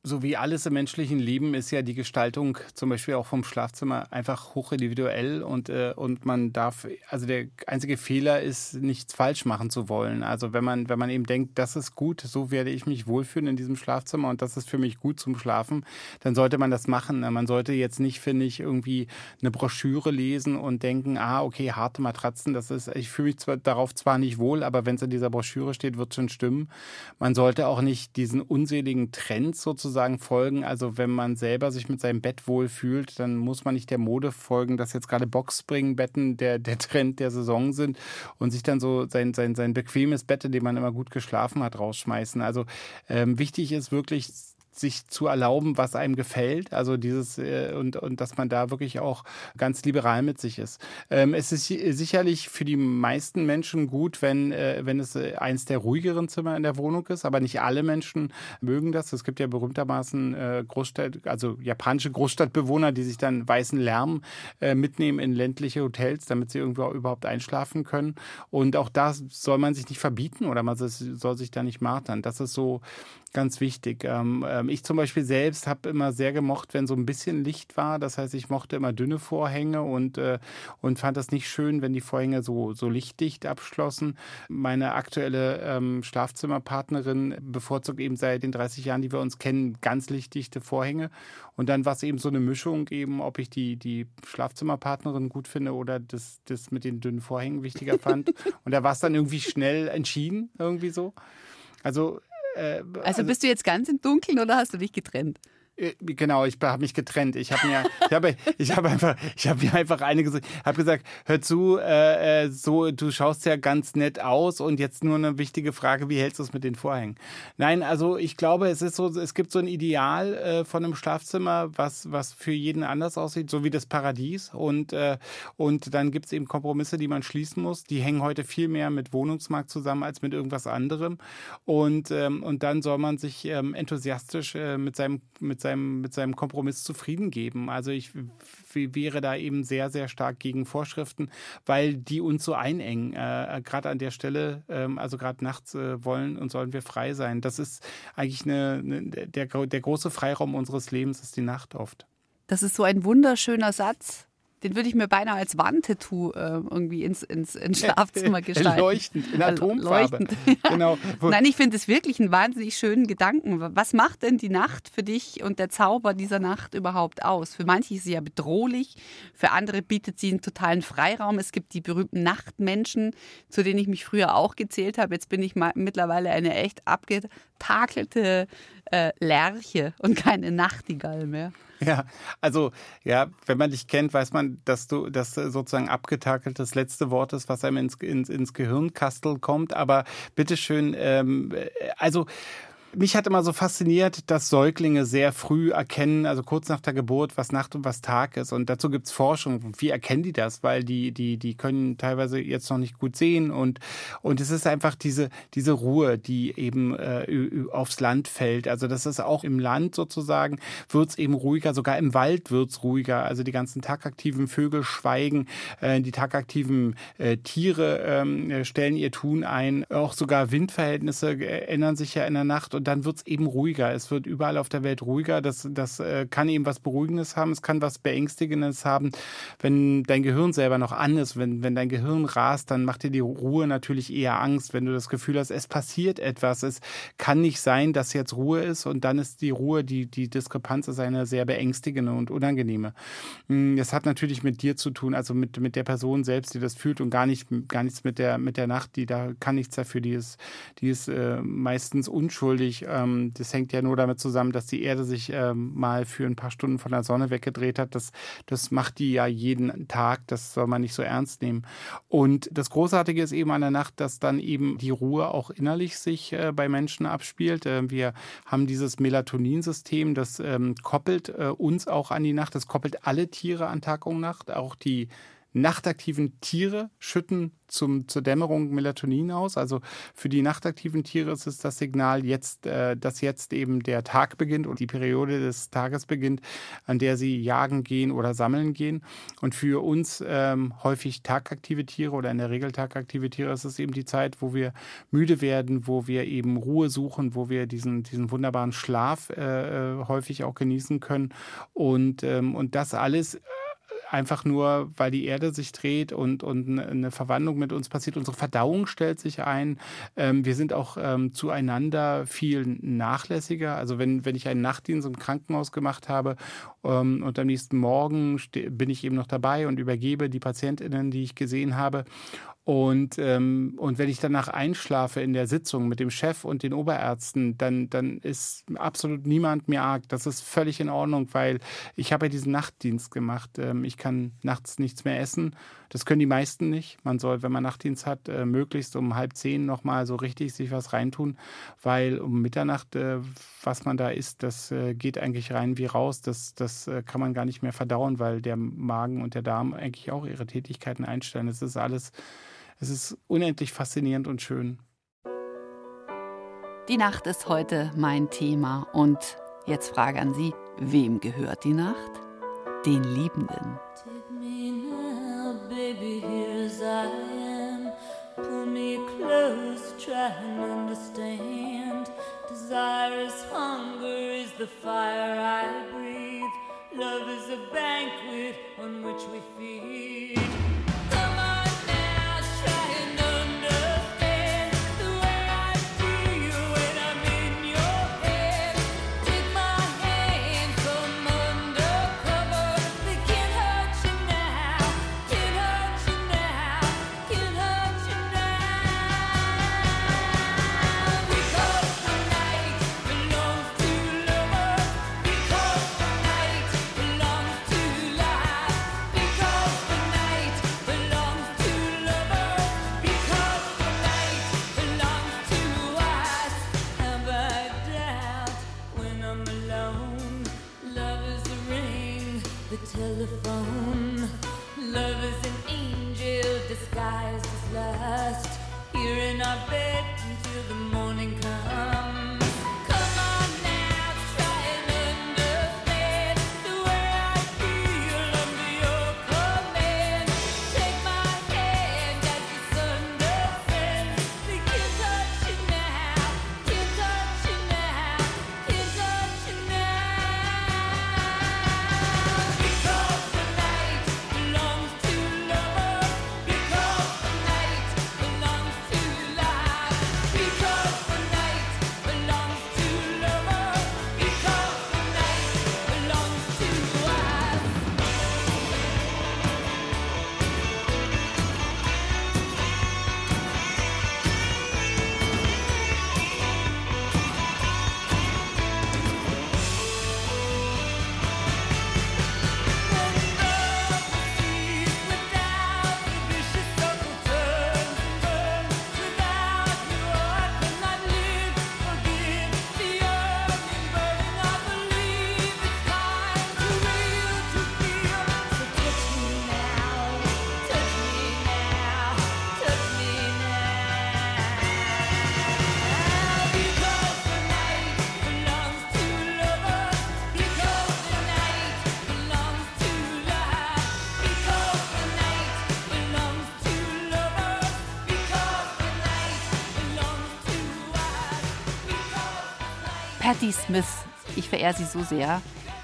so wie alles im menschlichen Leben ist ja die Gestaltung zum Beispiel auch vom Schlafzimmer einfach hochindividuell und, äh, und man darf, also der einzige Fehler ist, nichts falsch machen zu wollen. Also wenn man, wenn man eben denkt, das ist gut, so werde ich mich wohlfühlen in diesem Schlafzimmer und das ist für mich gut zum Schlafen, dann sollte man das machen. Man sollte jetzt nicht, finde ich, irgendwie eine Broschüre lesen und denken, ah, okay, harte Matratzen, das ist, ich fühle mich zwar darauf zwar nicht wohl, aber wenn es in dieser Broschüre steht, wird schon stimmen. Man sollte auch nicht diesen unseligen Trend sozusagen sozusagen folgen. Also wenn man selber sich mit seinem Bett wohl fühlt, dann muss man nicht der Mode folgen, dass jetzt gerade Boxspringbetten der, der Trend der Saison sind und sich dann so sein, sein, sein bequemes Bett, in dem man immer gut geschlafen hat, rausschmeißen. Also ähm, wichtig ist wirklich sich zu erlauben, was einem gefällt. Also dieses äh, und, und dass man da wirklich auch ganz liberal mit sich ist. Ähm, es ist sicherlich für die meisten Menschen gut, wenn, äh, wenn es äh, eins der ruhigeren Zimmer in der Wohnung ist, aber nicht alle Menschen mögen das. Es gibt ja berühmtermaßen äh, Großstadt, also japanische Großstadtbewohner, die sich dann weißen Lärm äh, mitnehmen in ländliche Hotels, damit sie irgendwo überhaupt einschlafen können. Und auch das soll man sich nicht verbieten oder man soll sich da nicht martern. Das ist so Ganz wichtig. Ähm, ähm, ich zum Beispiel selbst habe immer sehr gemocht, wenn so ein bisschen Licht war. Das heißt, ich mochte immer dünne Vorhänge und, äh, und fand das nicht schön, wenn die Vorhänge so, so lichtdicht abschlossen. Meine aktuelle ähm, Schlafzimmerpartnerin bevorzugt eben seit den 30 Jahren, die wir uns kennen, ganz lichtdichte Vorhänge. Und dann war es eben so eine Mischung, eben, ob ich die, die Schlafzimmerpartnerin gut finde oder das, das mit den dünnen Vorhängen wichtiger fand. und da war es dann irgendwie schnell entschieden, irgendwie so. Also äh, Also bist du jetzt ganz im Dunkeln oder hast du dich getrennt? Äh, Genau, ich habe mich getrennt. Ich habe mir, ich habe, ich habe einfach, ich habe mir einfach einige, habe gesagt, hör zu, äh, äh, so, du schaust ja ganz nett aus und jetzt nur eine wichtige Frage, wie hältst du es mit den Vorhängen? Nein, also ich glaube, es ist so, es gibt so ein Ideal äh, von einem Schlafzimmer, was was für jeden anders aussieht, so wie das Paradies und äh, und dann gibt es eben Kompromisse, die man schließen muss. Die hängen heute viel mehr mit Wohnungsmarkt zusammen als mit irgendwas anderem und ähm, und dann soll man sich ähm, enthusiastisch äh, mit seinem mit seinem mit seinem Kompromiss zufrieden geben. Also ich wäre da eben sehr sehr stark gegen Vorschriften, weil die uns so einengen. Äh, gerade an der Stelle, ähm, also gerade nachts äh, wollen und sollen wir frei sein. Das ist eigentlich eine, eine, der der große Freiraum unseres Lebens ist die Nacht oft. Das ist so ein wunderschöner Satz. Den würde ich mir beinahe als Wandtattoo äh, irgendwie ins, ins, ins Schlafzimmer gestalten. Leuchtend, in Äh, Atomfarbe. leuchtend. Genau. Nein, ich finde es wirklich einen wahnsinnig schönen Gedanken. Was macht denn die Nacht für dich und der Zauber dieser Nacht überhaupt aus? Für manche ist sie ja bedrohlich, für andere bietet sie einen totalen Freiraum. Es gibt die berühmten Nachtmenschen, zu denen ich mich früher auch gezählt habe. Jetzt bin ich mittlerweile eine echt abgetakelte äh, Lerche und keine Nachtigall mehr. Ja, also ja, wenn man dich kennt, weiß man, dass du das sozusagen abgetakelt das letzte Wort ist, was einem ins, ins, ins Gehirnkastel kommt. Aber bitteschön, ähm, also mich hat immer so fasziniert, dass Säuglinge sehr früh erkennen, also kurz nach der Geburt, was Nacht und was Tag ist. Und dazu gibt's Forschung. Wie erkennen die das? Weil die, die, die können teilweise jetzt noch nicht gut sehen. Und, und es ist einfach diese, diese Ruhe, die eben äh, aufs Land fällt. Also das ist auch im Land sozusagen, wird's eben ruhiger. Sogar im Wald wird's ruhiger. Also die ganzen tagaktiven Vögel schweigen, äh, die tagaktiven äh, Tiere äh, stellen ihr Tun ein. Auch sogar Windverhältnisse äh, ändern sich ja in der Nacht und dann wird's eben ruhiger. Es wird überall auf der Welt ruhiger. Das, das äh, kann eben was Beruhigendes haben, es kann was Beängstigendes haben. Wenn dein Gehirn selber noch an ist, wenn, wenn dein Gehirn rast, dann macht dir die Ruhe natürlich eher Angst, wenn du das Gefühl hast, es passiert etwas. Es kann nicht sein, dass jetzt Ruhe ist und dann ist die Ruhe, die, die Diskrepanz ist eine sehr beängstigende und unangenehme. Mm, Das hat natürlich mit dir zu tun, also mit, mit der Person selbst, die das fühlt und gar, nicht, gar nichts mit der, mit der Nacht, die da kann nichts dafür, die ist, die ist äh, meistens unschuldig. Ähm, das hängt ja nur damit zusammen, dass die Erde sich ähm, mal für ein paar Stunden von der Sonne weggedreht hat. Das, das macht die ja jeden Tag, das soll man nicht so ernst nehmen. Und das Großartige ist eben an der Nacht, dass dann eben die Ruhe auch innerlich sich äh, bei Menschen abspielt. Äh, wir haben dieses Melatoninsystem, das ähm, koppelt äh, uns auch an die Nacht, das koppelt alle Tiere an Tag und Nacht, auch die nachtaktiven Tiere schütten zum, zur Dämmerung Melatonin aus. Also für die nachtaktiven Tiere ist es das Signal, jetzt, äh, dass jetzt eben der Tag beginnt und die Periode des Tages beginnt, an der sie jagen gehen oder sammeln gehen. Und für uns ähm, häufig tagaktive Tiere oder in der Regel tagaktive Tiere ist es eben die Zeit, wo wir müde werden, wo wir eben Ruhe suchen, wo wir diesen, diesen wunderbaren Schlaf äh, äh, häufig auch genießen können. Und, ähm, und das alles einfach nur, weil die Erde sich dreht und, und eine Verwandlung mit uns passiert. Unsere Verdauung stellt sich ein. Ähm, wir sind auch ähm, zueinander viel nachlässiger. Also wenn, wenn ich einen Nachtdienst im Krankenhaus gemacht habe und am nächsten Morgen bin ich eben noch dabei und übergebe die PatientInnen, die ich gesehen habe. Und, ähm, und wenn ich danach einschlafe in der Sitzung mit dem Chef und den Oberärzten, dann, dann ist absolut niemand mir arg. Das ist völlig in Ordnung, weil ich habe ja diesen Nachtdienst gemacht. Ähm, ich kann nachts nichts mehr essen. Das können die meisten nicht. Man soll, wenn man Nachtdienst hat, äh, möglichst um halb zehn nochmal so richtig sich was reintun, weil um Mitternacht, äh, was man da isst, das äh, geht eigentlich rein wie raus. Das, das äh, kann man gar nicht mehr verdauen, weil der Magen und der Darm eigentlich auch ihre Tätigkeiten einstellen. Es ist alles, es ist unendlich faszinierend und schön. Die Nacht ist heute mein Thema und jetzt Frage an Sie, wem gehört die Nacht? Den Liebenden. Take me now, baby, here as I am. Pull me close, try and understand. Desire is hunger, is the fire I breathe. Love is a banquet on which we feed. my bed until the morning. Patti Smith, ich verehre sie so sehr.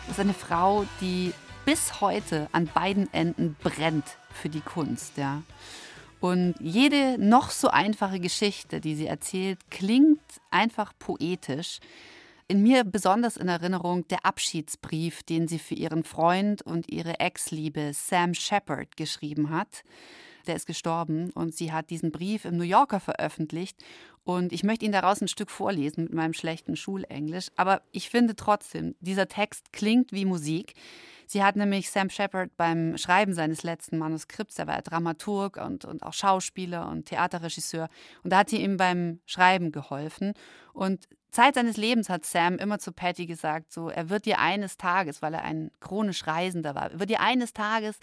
Das ist eine Frau, die bis heute an beiden Enden brennt für die Kunst. Ja. Und jede noch so einfache Geschichte, die sie erzählt, klingt einfach poetisch. In mir besonders in Erinnerung der Abschiedsbrief, den sie für ihren Freund und ihre Ex-Liebe Sam Shepard geschrieben hat. Der ist gestorben und sie hat diesen Brief im New Yorker veröffentlicht. Und ich möchte Ihnen daraus ein Stück vorlesen mit meinem schlechten Schulenglisch. Aber ich finde trotzdem, dieser Text klingt wie Musik. Sie hat nämlich Sam Shepard beim Schreiben seines letzten Manuskripts, er war Dramaturg und, und auch Schauspieler und Theaterregisseur, und da hat sie ihm beim Schreiben geholfen. Und Zeit seines Lebens hat Sam immer zu Patty gesagt, so, er wird dir eines Tages, weil er ein chronisch Reisender war, wird dir eines Tages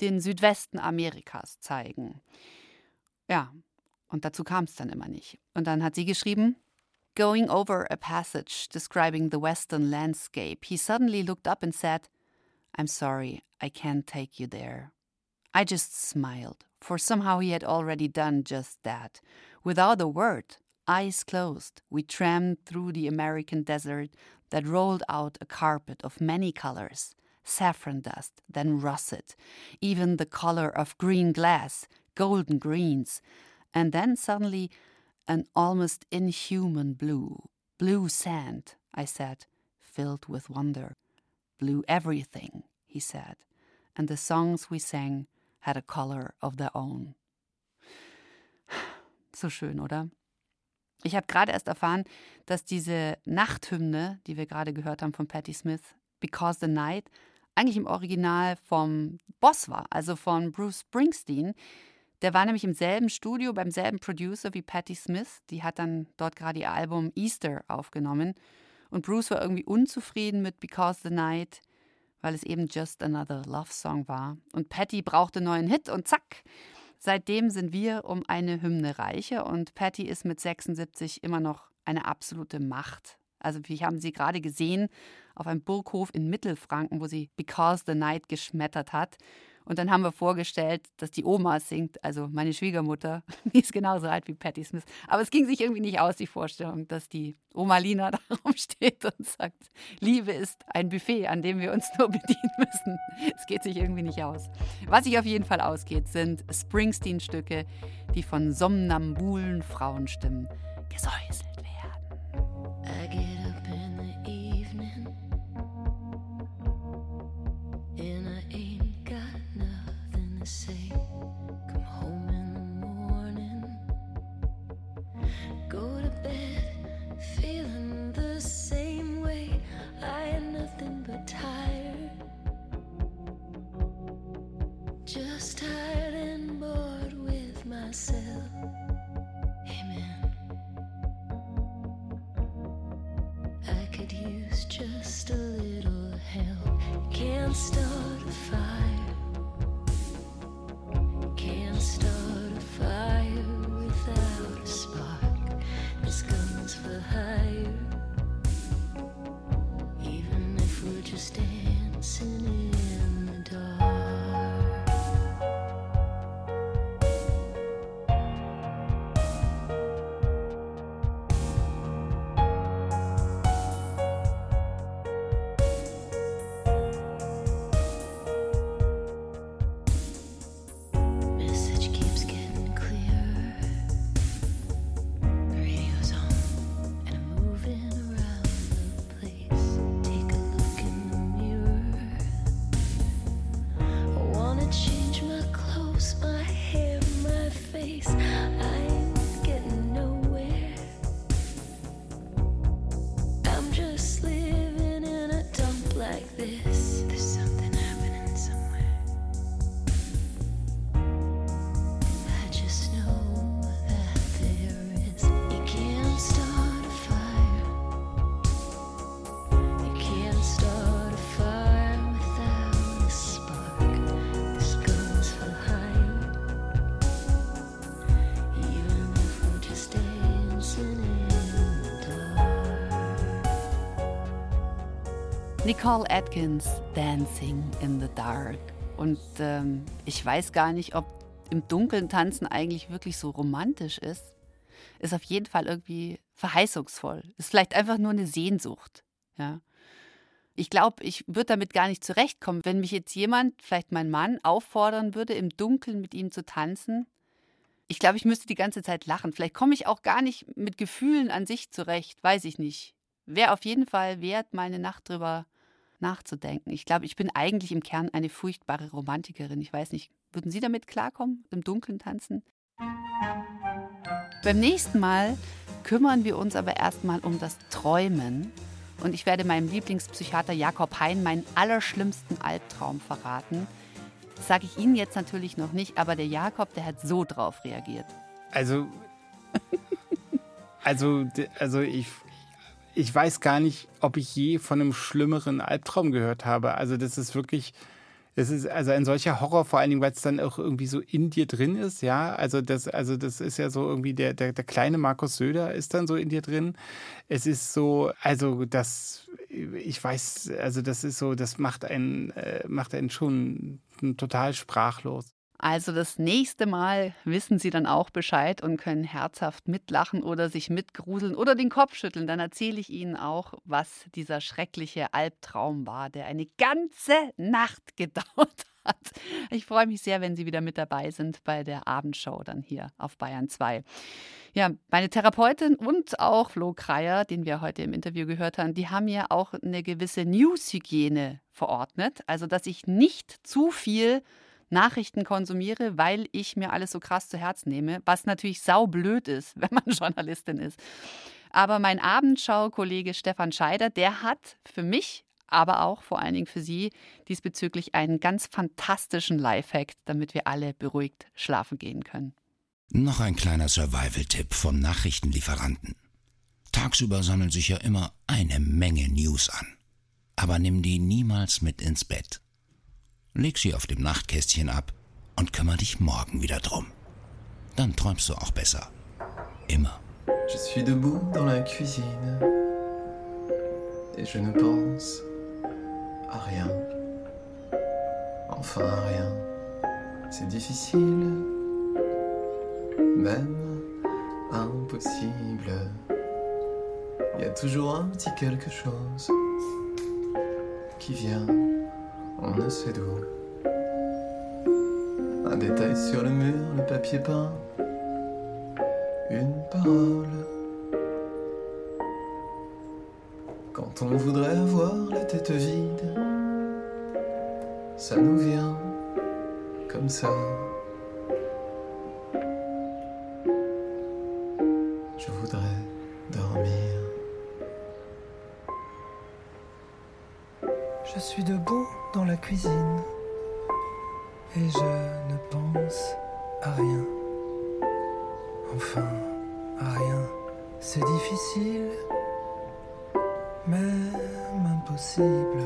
den Südwesten Amerikas zeigen. Ja, und dazu kam es dann immer nicht. Und dann hat sie geschrieben, Going over a passage describing the western landscape, he suddenly looked up and said, I'm sorry, I can't take you there. I just smiled, for somehow he had already done just that. Without a word, eyes closed, we tramped through the American desert that rolled out a carpet of many colors saffron dust, then russet, even the color of green glass, golden greens, and then suddenly an almost inhuman blue. Blue sand, I said, filled with wonder. Blue everything, he said, and the songs we sang had a color of their own. So schön, oder? Ich habe gerade erst erfahren, dass diese Nachthymne, die wir gerade gehört haben von Patti Smith, Because the Night, eigentlich im Original vom Boss war, also von Bruce Springsteen. Der war nämlich im selben Studio, beim selben Producer wie Patti Smith. Die hat dann dort gerade ihr Album Easter aufgenommen. Und Bruce war irgendwie unzufrieden mit Because the Night, weil es eben just another love song war. Und Patti brauchte einen neuen Hit und zack. Seitdem sind wir um eine Hymne reicher und Patti ist mit 76 immer noch eine absolute Macht. Also wir haben sie gerade gesehen auf einem Burghof in Mittelfranken, wo sie Because the Night geschmettert hat. Und dann haben wir vorgestellt, dass die Oma singt, also meine Schwiegermutter, die ist genauso alt wie Patti Smith. Aber es ging sich irgendwie nicht aus, die Vorstellung, dass die Oma Lina da rumsteht und sagt, Liebe ist ein Buffet, an dem wir uns nur bedienen müssen. Es geht sich irgendwie nicht aus. Was sich auf jeden Fall ausgeht, sind Springsteen-Stücke, die von somnambulen Frauenstimmen gesäuselt could use just a little help. Can't start a fire. Nicole Atkins, Dancing in the Dark. Und ähm, ich weiß gar nicht, ob im Dunkeln tanzen eigentlich wirklich so romantisch ist. Ist auf jeden Fall irgendwie verheißungsvoll. Ist vielleicht einfach nur eine Sehnsucht. Ja. Ich glaube, ich würde damit gar nicht zurechtkommen, wenn mich jetzt jemand, vielleicht mein Mann, auffordern würde, im Dunkeln mit ihm zu tanzen. Ich glaube, ich müsste die ganze Zeit lachen. Vielleicht komme ich auch gar nicht mit Gefühlen an sich zurecht, weiß ich nicht. Wäre auf jeden Fall wert, mal eine Nacht drüber nachzudenken. Ich glaube, ich bin eigentlich im Kern eine furchtbare Romantikerin. Ich weiß nicht, würden Sie damit klarkommen, im Dunkeln tanzen? Beim nächsten Mal kümmern wir uns aber erstmal um das Träumen. Und ich werde meinem Lieblingspsychiater Jakob Hein meinen allerschlimmsten Albtraum verraten. Das sage ich Ihnen jetzt natürlich noch nicht, aber der Jakob, der hat so drauf reagiert. Also, also, also ich, ich weiß gar nicht, ob ich je von einem schlimmeren Albtraum gehört habe. Also das ist wirklich, das ist also ein solcher Horror, vor allen Dingen, weil es dann auch irgendwie so in dir drin ist, ja. Also das, also das ist ja so irgendwie der, der, der kleine Markus Söder ist dann so in dir drin. Es ist so, also das, ich weiß, also das ist so, das macht einen, äh, macht einen schon total sprachlos. Also das nächste Mal wissen Sie dann auch Bescheid und können herzhaft mitlachen oder sich mitgruseln oder den Kopf schütteln. Dann erzähle ich Ihnen auch, was dieser schreckliche Albtraum war, der eine ganze Nacht gedauert hat. Ich freue mich sehr, wenn Sie wieder mit dabei sind bei der Abendshow dann hier auf Bayern 2. Ja, meine Therapeutin und auch Flo Kreier, den wir heute im Interview gehört haben, die haben mir auch eine gewisse News-Hygiene verordnet. Also, dass ich nicht zu viel Nachrichten konsumiere, weil ich mir alles so krass zu Herzen nehme, was natürlich saublöd ist, wenn man Journalistin ist. Aber mein Abendschau-Kollege Stefan Scheider, der hat für mich, aber auch vor allen Dingen für Sie diesbezüglich einen ganz fantastischen Lifehack, damit wir alle beruhigt schlafen gehen können. Noch ein kleiner Survival-Tipp vom Nachrichtenlieferanten. Tagsüber sammeln sich ja immer eine Menge News an. Aber nimm die niemals mit ins Bett. Leg sie auf dem Nachtkästchen ab und kümmere dich morgen wieder drum. Dann träumst du auch besser. Immer. Je suis debout dans la cuisine et je ne pense à rien. Enfin à rien. C'est difficile, même impossible. Il y a toujours un petit quelque chose qui vient on ne sait d'où. Un détail sur le mur, le papier peint, une parole. Quand on voudrait avoir la tête vide, ça nous vient comme ça. Cuisine et je ne pense à rien. Enfin, à rien. C'est difficile, même impossible.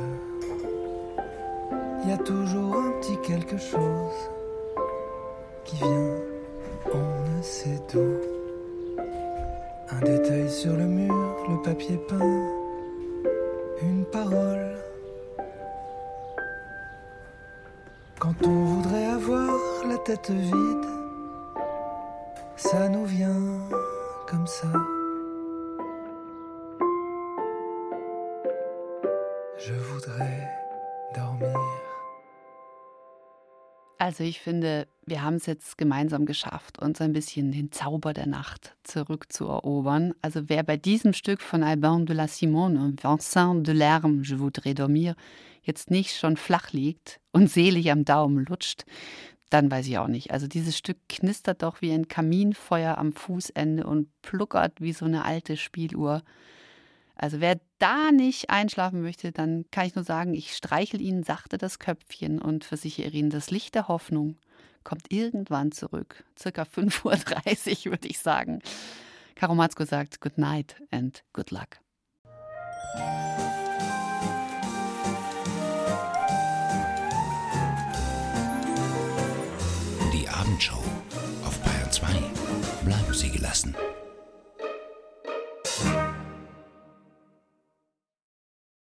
Il y a toujours un petit quelque chose qui vient, on ne sait d'où. Un détail sur le mur, le papier peint, une parole. Quand on voudrait avoir la tête vide, ça nous vient comme ça. Je voudrais dormir. Also ich finde, wir haben es jetzt gemeinsam geschafft, uns ein bisschen den Zauber der Nacht zurückzuerobern. Also wer bei diesem Stück von Albin de la Simone und Vincent Delerme, Je voudrais dormir, jetzt nicht schon flach liegt und selig am Daumen lutscht, dann weiß ich auch nicht. Also dieses Stück knistert doch wie ein Kaminfeuer am Fußende und pluckert wie so eine alte Spieluhr. Also wer da nicht einschlafen möchte, dann kann ich nur sagen, ich streichel Ihnen sachte das Köpfchen und versichere Ihnen, das Licht der Hoffnung kommt irgendwann zurück. Circa 5.30 Uhr, würde ich sagen. Karo Matzko sagt Good night and good luck. Die Abendshow auf Bayern 2. Bleiben Sie gelassen.